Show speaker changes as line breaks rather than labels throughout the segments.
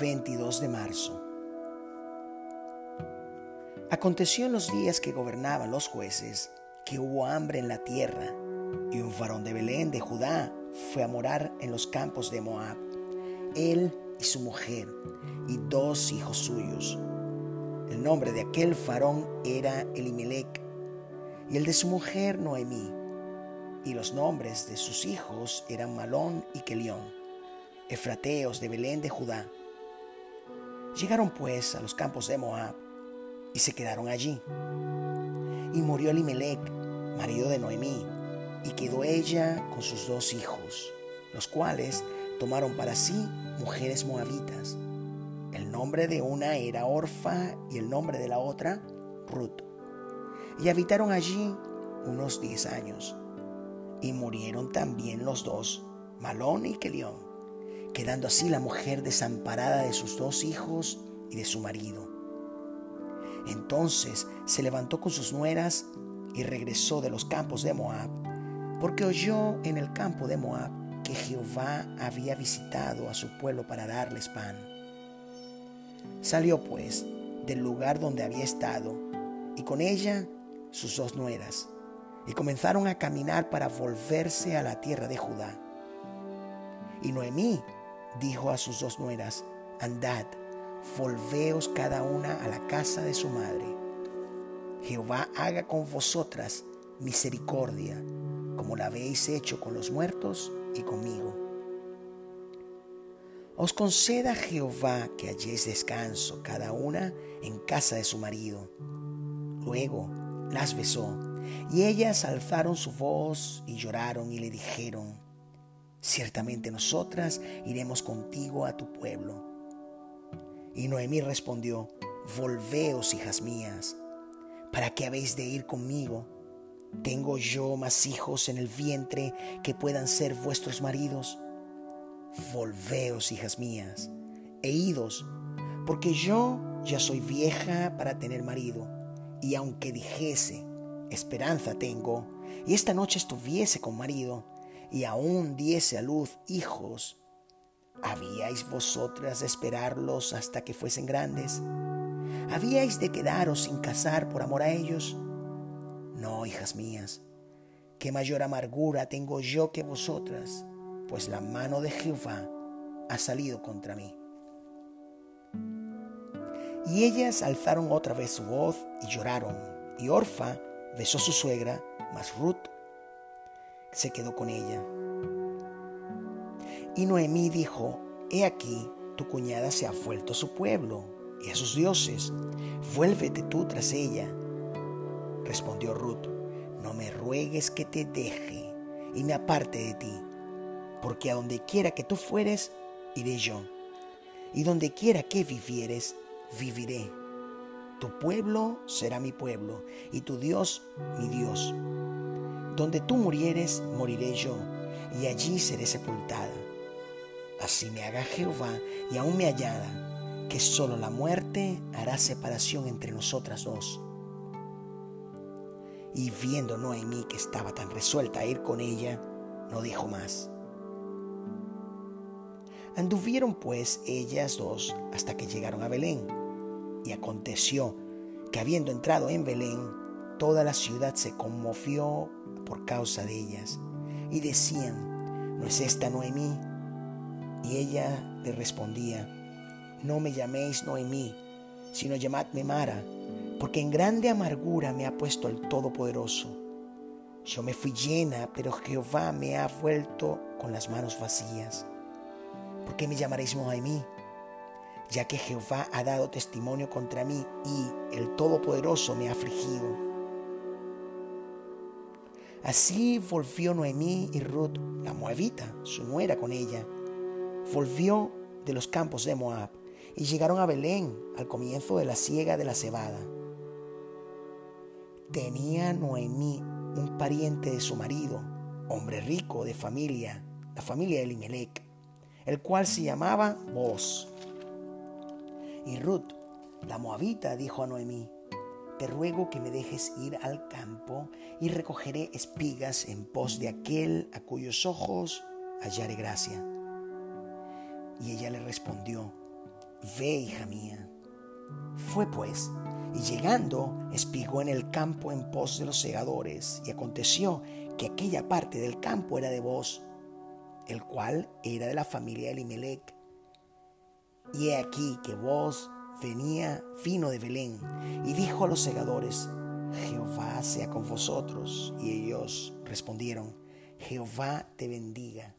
22 de marzo. Aconteció en los días que gobernaban los jueces que hubo hambre en la tierra, y un varón de Belén de Judá fue a morar en los campos de Moab, él y su mujer, y dos hijos suyos. El nombre de aquel varón era Elimelech, y el de su mujer Noemí, y los nombres de sus hijos eran Malón y Kelión, efrateos de Belén de Judá. Llegaron pues a los campos de Moab, y se quedaron allí. Y murió Elimelech, marido de Noemí, y quedó ella con sus dos hijos, los cuales tomaron para sí mujeres moabitas. El nombre de una era Orfa y el nombre de la otra Ruth. Y habitaron allí unos diez años. Y murieron también los dos, Malón y Kelión, quedando así la mujer desamparada de sus dos hijos y de su marido. Entonces se levantó con sus nueras y regresó de los campos de Moab, porque oyó en el campo de Moab que Jehová había visitado a su pueblo para darles pan. Salió pues del lugar donde había estado, y con ella sus dos nueras, y comenzaron a caminar para volverse a la tierra de Judá. Y Noemí dijo a sus dos nueras, andad, volveos cada una a la casa de su madre. Jehová haga con vosotras misericordia, como la habéis hecho con los muertos y conmigo. Os conceda Jehová que halléis descanso cada una en casa de su marido. Luego las besó, y ellas alzaron su voz y lloraron y le dijeron, Ciertamente nosotras iremos contigo a tu pueblo y Noemí respondió, Volveos, hijas mías, ¿para qué habéis de ir conmigo? ¿Tengo yo más hijos en el vientre que puedan ser vuestros maridos? Volveos, hijas mías, e idos, porque yo ya soy vieja para tener marido, y aunque dijese, esperanza tengo, y esta noche estuviese con marido, y aún diese a luz hijos, ¿Habíais vosotras de esperarlos hasta que fuesen grandes? ¿Habíais de quedaros sin casar por amor a ellos? No, hijas mías, qué mayor amargura tengo yo que vosotras, pues la mano de Jehová ha salido contra mí. Y ellas alzaron otra vez su voz y lloraron, y Orfa besó a su suegra, mas Ruth se quedó con ella. Y Noemí dijo, He aquí, tu cuñada se ha vuelto a su pueblo y a sus dioses. Vuélvete tú tras ella. Respondió Ruth, no me ruegues que te deje y me aparte de ti, porque a donde quiera que tú fueres, iré yo, y donde quiera que vivieres, viviré. Tu pueblo será mi pueblo, y tu Dios mi Dios. Donde tú murieres, moriré yo, y allí seré sepultada. Así me haga Jehová y aún me hallada, que solo la muerte hará separación entre nosotras dos. Y viendo Noemí que estaba tan resuelta a ir con ella, no dijo más. Anduvieron pues ellas dos hasta que llegaron a Belén. Y aconteció que habiendo entrado en Belén, toda la ciudad se conmovió por causa de ellas. Y decían, ¿no es esta Noemí? Y ella le respondía, no me llaméis Noemí, sino llamadme Mara, porque en grande amargura me ha puesto el Todopoderoso. Yo me fui llena, pero Jehová me ha vuelto con las manos vacías. ¿Por qué me llamaréis Noemí? Ya que Jehová ha dado testimonio contra mí y el Todopoderoso me ha afligido. Así volvió Noemí y Ruth, la moabita, su nuera, con ella volvió de los campos de Moab y llegaron a Belén al comienzo de la siega de la cebada. Tenía Noemí un pariente de su marido, hombre rico de familia, la familia de Elimelech, el cual se llamaba Boz. Y Ruth, la moabita, dijo a Noemí, te ruego que me dejes ir al campo y recogeré espigas en pos de aquel a cuyos ojos hallaré gracia. Y ella le respondió, ve, hija mía. Fue pues, y llegando, espigó en el campo en pos de los segadores, y aconteció que aquella parte del campo era de vos, el cual era de la familia de Elimelech. Y he aquí que vos venía fino de Belén, y dijo a los segadores, Jehová sea con vosotros. Y ellos respondieron, Jehová te bendiga.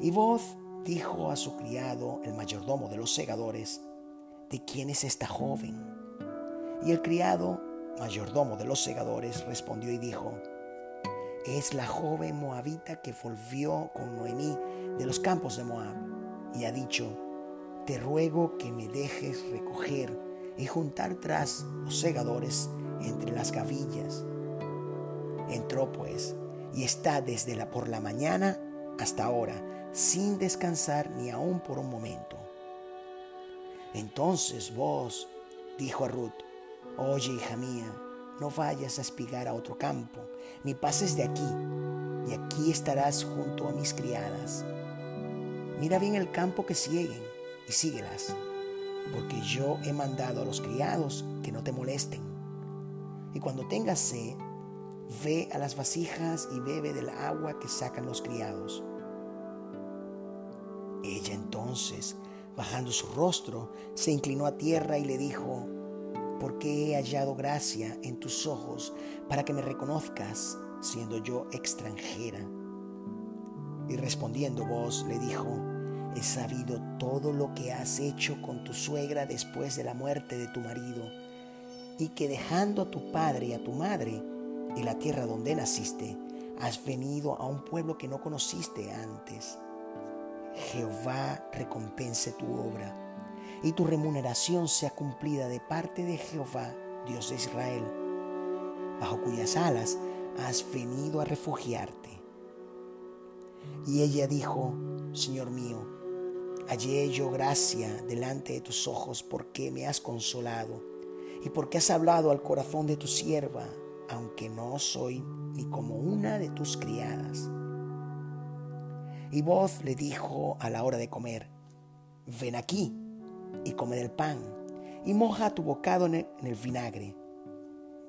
Y vos dijo a su criado, el mayordomo de los segadores, ¿de quién es esta joven? Y el criado, mayordomo de los segadores, respondió y dijo, es la joven moabita que volvió con Noemí de los campos de Moab y ha dicho, te ruego que me dejes recoger y juntar tras los segadores entre las gavillas. Entró pues y está desde la por la mañana hasta ahora, sin descansar ni aun por un momento. Entonces vos, dijo a Ruth, oye hija mía, no vayas a espigar a otro campo, ni pases de aquí, y aquí estarás junto a mis criadas. Mira bien el campo que siguen y síguelas, porque yo he mandado a los criados que no te molesten. Y cuando tengas sed, ve a las vasijas y bebe del agua que sacan los criados. Ella entonces, bajando su rostro, se inclinó a tierra y le dijo, porque he hallado gracia en tus ojos para que me reconozcas, siendo yo extranjera. Y respondiendo vos le dijo, he sabido todo lo que has hecho con tu suegra después de la muerte de tu marido, y que dejando a tu padre y a tu madre y la tierra donde naciste, has venido a un pueblo que no conociste antes. Jehová recompense tu obra y tu remuneración sea cumplida de parte de Jehová, Dios de Israel, bajo cuyas alas has venido a refugiarte. Y ella dijo, Señor mío, hallé yo gracia delante de tus ojos porque me has consolado y porque has hablado al corazón de tu sierva, aunque no soy ni como una de tus criadas. Y voz le dijo a la hora de comer, ven aquí y come del pan, y moja tu bocado en el, vinagre.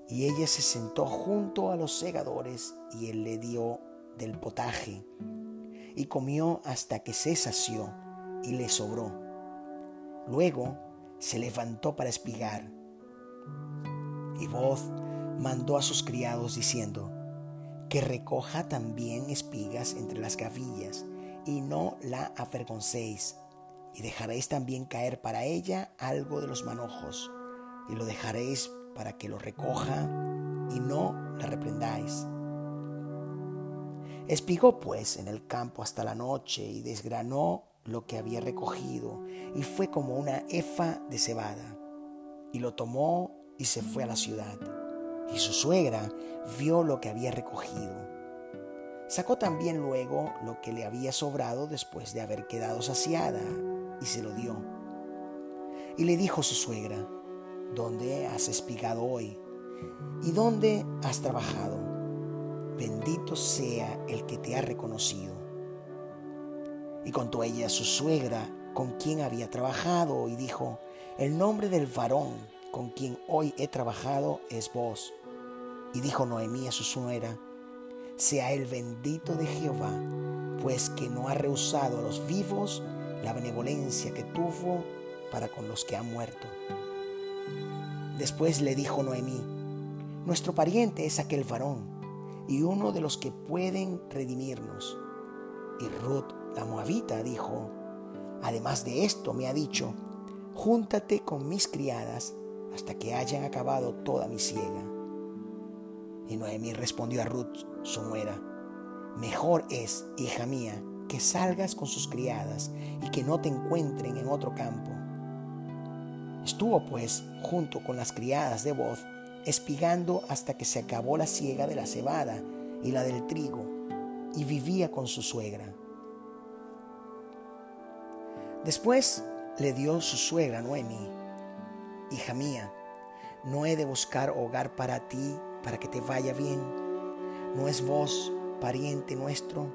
Y ella se sentó junto a los segadores, y él le dio del potaje, y comió hasta que se sació, y le sobró. Luego se levantó para espigar. Y voz mandó a sus criados diciendo, que recoja también espigas entre las gavillas, y no la avergoncéis, y dejaréis también caer para ella algo de los manojos, y lo dejaréis para que lo recoja, y no la reprendáis. Espigó pues en el campo hasta la noche y desgranó lo que había recogido, y fue como una efa de cebada, y lo tomó y se fue a la ciudad. Y su suegra vio lo que había recogido Sacó también luego lo que le había sobrado después de haber quedado saciada y se lo dio. Y le dijo su suegra, ¿dónde has espigado hoy? ¿Y dónde has trabajado? Bendito sea el que te ha reconocido. Y contó ella a su suegra con quien había trabajado y dijo, el nombre del varón con quien hoy he trabajado es vos. Y dijo Noemí a su suegra, sea el bendito de Jehová, pues que no ha rehusado a los vivos la benevolencia que tuvo para con los que han muerto. Después le dijo Noemí, nuestro pariente es aquel varón y uno de los que pueden redimirnos. Y Ruth, la moabita, dijo, además de esto me ha dicho, júntate con mis criadas hasta que hayan acabado toda mi siega. Y Noemí respondió a Ruth, su nuera, mejor es, hija mía, que salgas con sus criadas y que no te encuentren en otro campo. Estuvo pues junto con las criadas de voz, espigando hasta que se acabó la siega de la cebada y la del trigo, y vivía con su suegra. Después le dio su suegra Noemi, hija mía, no he de buscar hogar para ti para que te vaya bien. ¿No es vos, pariente nuestro,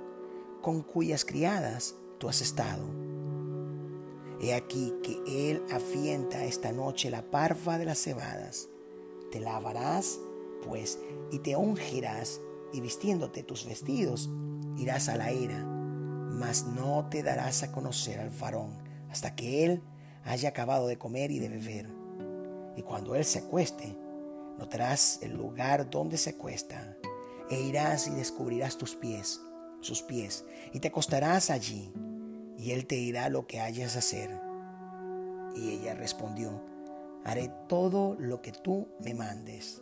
con cuyas criadas tú has estado? He aquí que él afienta esta noche la parva de las cebadas. Te lavarás, pues, y te ungirás, y vistiéndote tus vestidos, irás a la era, mas no te darás a conocer al varón hasta que él haya acabado de comer y de beber. Y cuando él se acueste, notarás el lugar donde se acuesta, e irás y descubrirás tus pies, sus pies, y te acostarás allí, y él te dirá lo que hayas hacer. Y ella respondió, haré todo lo que tú me mandes.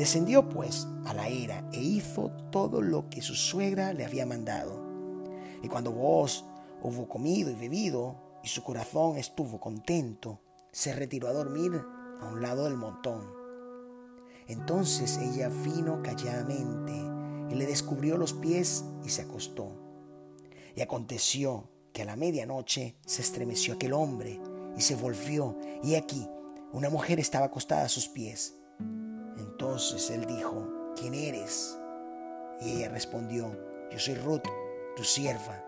Descendió pues a la era e hizo todo lo que su suegra le había mandado. Y cuando vos hubo comido y bebido, y su corazón estuvo contento, se retiró a dormir a un lado del montón. Entonces ella vino calladamente y le descubrió los pies y se acostó. Y aconteció que a la medianoche se estremeció aquel hombre y se volvió, y aquí una mujer estaba acostada a sus pies. Entonces él dijo, ¿quién eres? Y ella respondió, yo soy Ruth, tu sierva.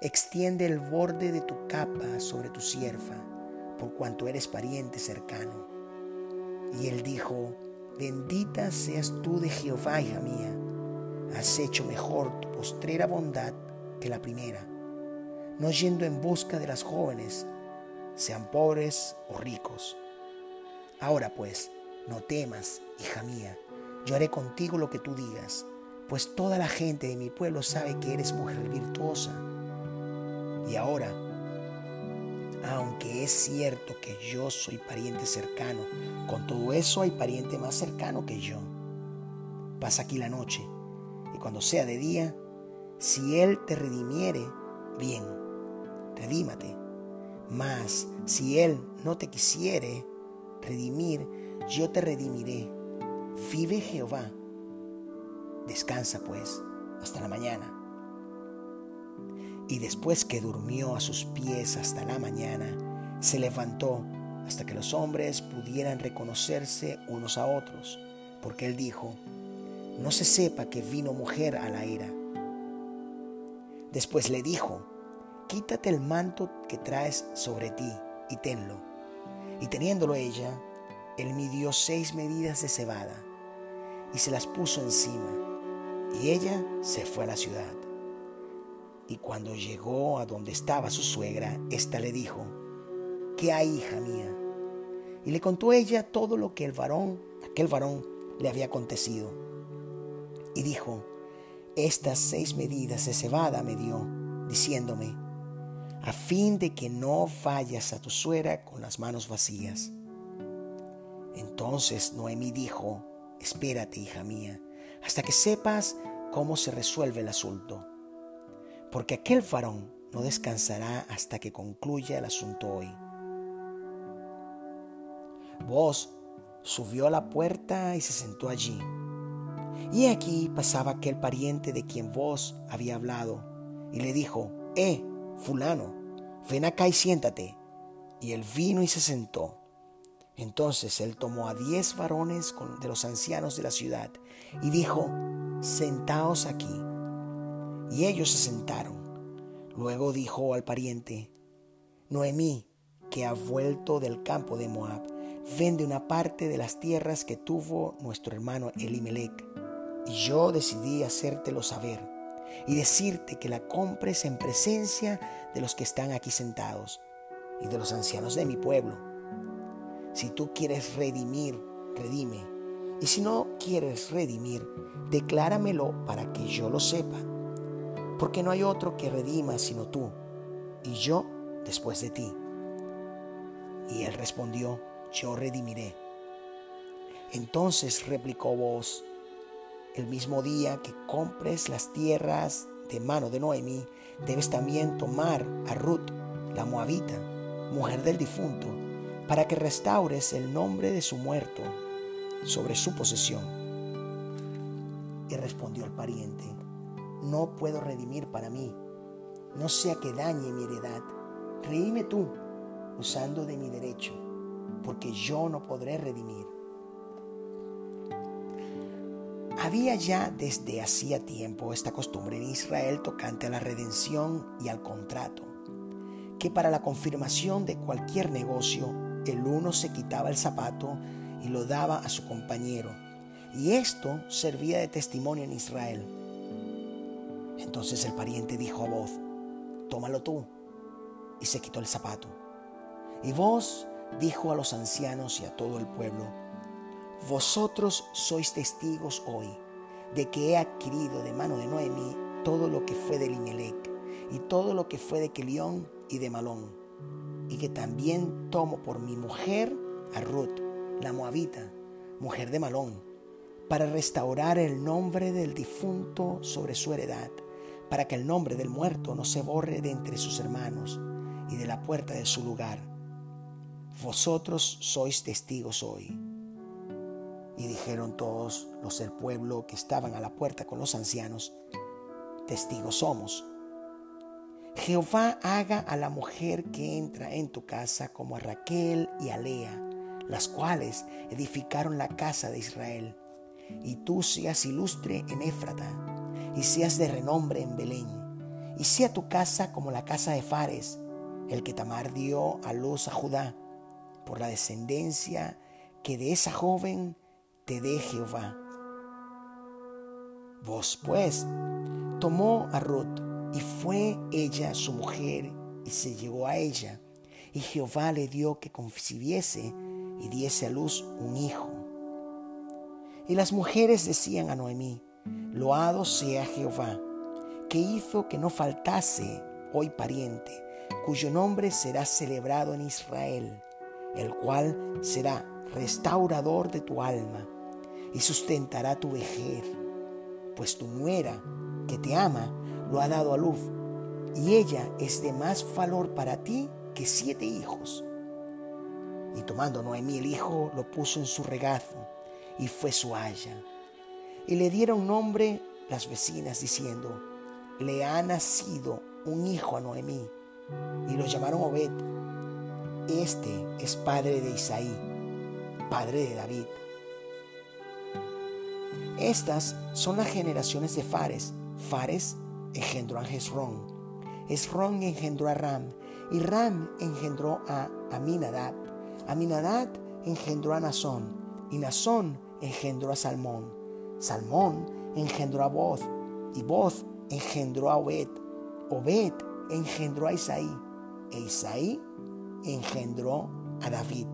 Extiende el borde de tu capa sobre tu sierva, por cuanto eres pariente cercano. Y él dijo, bendita seas tú de Jehová, hija mía. Has hecho mejor tu postrera bondad que la primera, no yendo en busca de las jóvenes, sean pobres o ricos. Ahora pues, no temas, hija mía, yo haré contigo lo que tú digas, pues toda la gente de mi pueblo sabe que eres mujer virtuosa. Y ahora, aunque es cierto que yo soy pariente cercano, con todo eso hay pariente más cercano que yo. Pasa aquí la noche, y cuando sea de día, si Él te redimiere, bien, redímate. Mas si Él no te quisiere redimir, yo te redimiré. Vive Jehová. Descansa pues hasta la mañana. Y después que durmió a sus pies hasta la mañana, se levantó hasta que los hombres pudieran reconocerse unos a otros, porque él dijo, no se sepa que vino mujer a la era. Después le dijo, quítate el manto que traes sobre ti y tenlo. Y teniéndolo ella, él midió seis medidas de cebada y se las puso encima, y ella se fue a la ciudad. Y cuando llegó a donde estaba su suegra, ésta le dijo, ¿qué hay, hija mía? Y le contó ella todo lo que el varón, aquel varón, le había acontecido. Y dijo, estas seis medidas de cebada me dio, diciéndome, a fin de que no vayas a tu suegra con las manos vacías. Entonces Noemí dijo, espérate, hija mía, hasta que sepas cómo se resuelve el asunto, porque aquel varón no descansará hasta que concluya el asunto hoy. Vos subió a la puerta y se sentó allí. Y aquí pasaba aquel pariente de quien vos había hablado, y le dijo, Eh, fulano, ven acá y siéntate. Y él vino y se sentó. Entonces él tomó a diez varones de los ancianos de la ciudad y dijo, sentaos aquí. Y ellos se sentaron. Luego dijo al pariente, Noemí, que ha vuelto del campo de Moab, vende una parte de las tierras que tuvo nuestro hermano Elimelech. Y yo decidí hacértelo saber y decirte que la compres en presencia de los que están aquí sentados y de los ancianos de mi pueblo si tú quieres redimir, redime. Y si no quieres redimir, decláramelo para que yo lo sepa. Porque no hay otro que redima sino tú, y yo después de ti. Y él respondió, yo redimiré. Entonces replicó vos, el mismo día que compres las tierras de mano de Noemí, debes también tomar a Ruth, la moabita, mujer del difunto, para que restaures el nombre de su muerto sobre su posesión. Y respondió el pariente, no puedo redimir para mí, no sea que dañe mi heredad. Redime tú, usando de mi derecho, porque yo no podré redimir. Había ya desde hacía tiempo esta costumbre en Israel tocante a la redención y al contrato que para la confirmación de cualquier negocio, el uno se quitaba el zapato y lo daba a su compañero, y esto servía de testimonio en Israel. Entonces el pariente dijo a voz, tómalo tú, y se quitó el zapato. Y vos dijo a los ancianos y a todo el pueblo, vosotros sois testigos hoy de que he adquirido de mano de Noemí todo lo que fue de Limelec y todo lo que fue de Kelión y de Malón, y que también tomo por mi mujer a Ruth, la moabita, mujer de Malón, para restaurar el nombre del difunto sobre su heredad, para que el nombre del muerto no se borre de entre sus hermanos y de la puerta de su lugar. Vosotros sois testigos hoy. Y dijeron todos los del pueblo que estaban a la puerta con los ancianos, testigos somos. Jehová haga a la mujer que entra en tu casa como a Raquel y a Lea, las cuales edificaron la casa de Israel. Y tú seas ilustre en Éfrata, y seas de renombre en Belén, y sea tu casa como la casa de Fares, el que Tamar dio a luz a Judá, por la descendencia que de esa joven te dé Jehová. Vos pues tomó a Ruth y fue ella su mujer y se llegó a ella. Y Jehová le dio que concibiese y diese a luz un hijo. Y las mujeres decían a Noemí, Loado sea Jehová, que hizo que no faltase hoy pariente, cuyo nombre será celebrado en Israel, el cual será restaurador de tu alma y sustentará tu vejez, pues tu nuera que te ama lo ha dado a luz, y ella es de más valor para ti que siete hijos. Y tomando Noemí el hijo, lo puso en su regazo, y fue su haya. Y le dieron nombre las vecinas, diciendo, le ha nacido un hijo a Noemí, y lo llamaron Obed. Este es padre de Isaí, padre de David. Estas son las generaciones de Fares. Fares engendró a Hezrón. Hezrón engendró a Ram. Y Ram engendró a Aminadab. Aminadab engendró a Nazón. Y Nazón engendró a Salmón. Salmón engendró a Boz. Y Boz engendró a Obed. Obed engendró a Isaí. E Isaí engendró a David.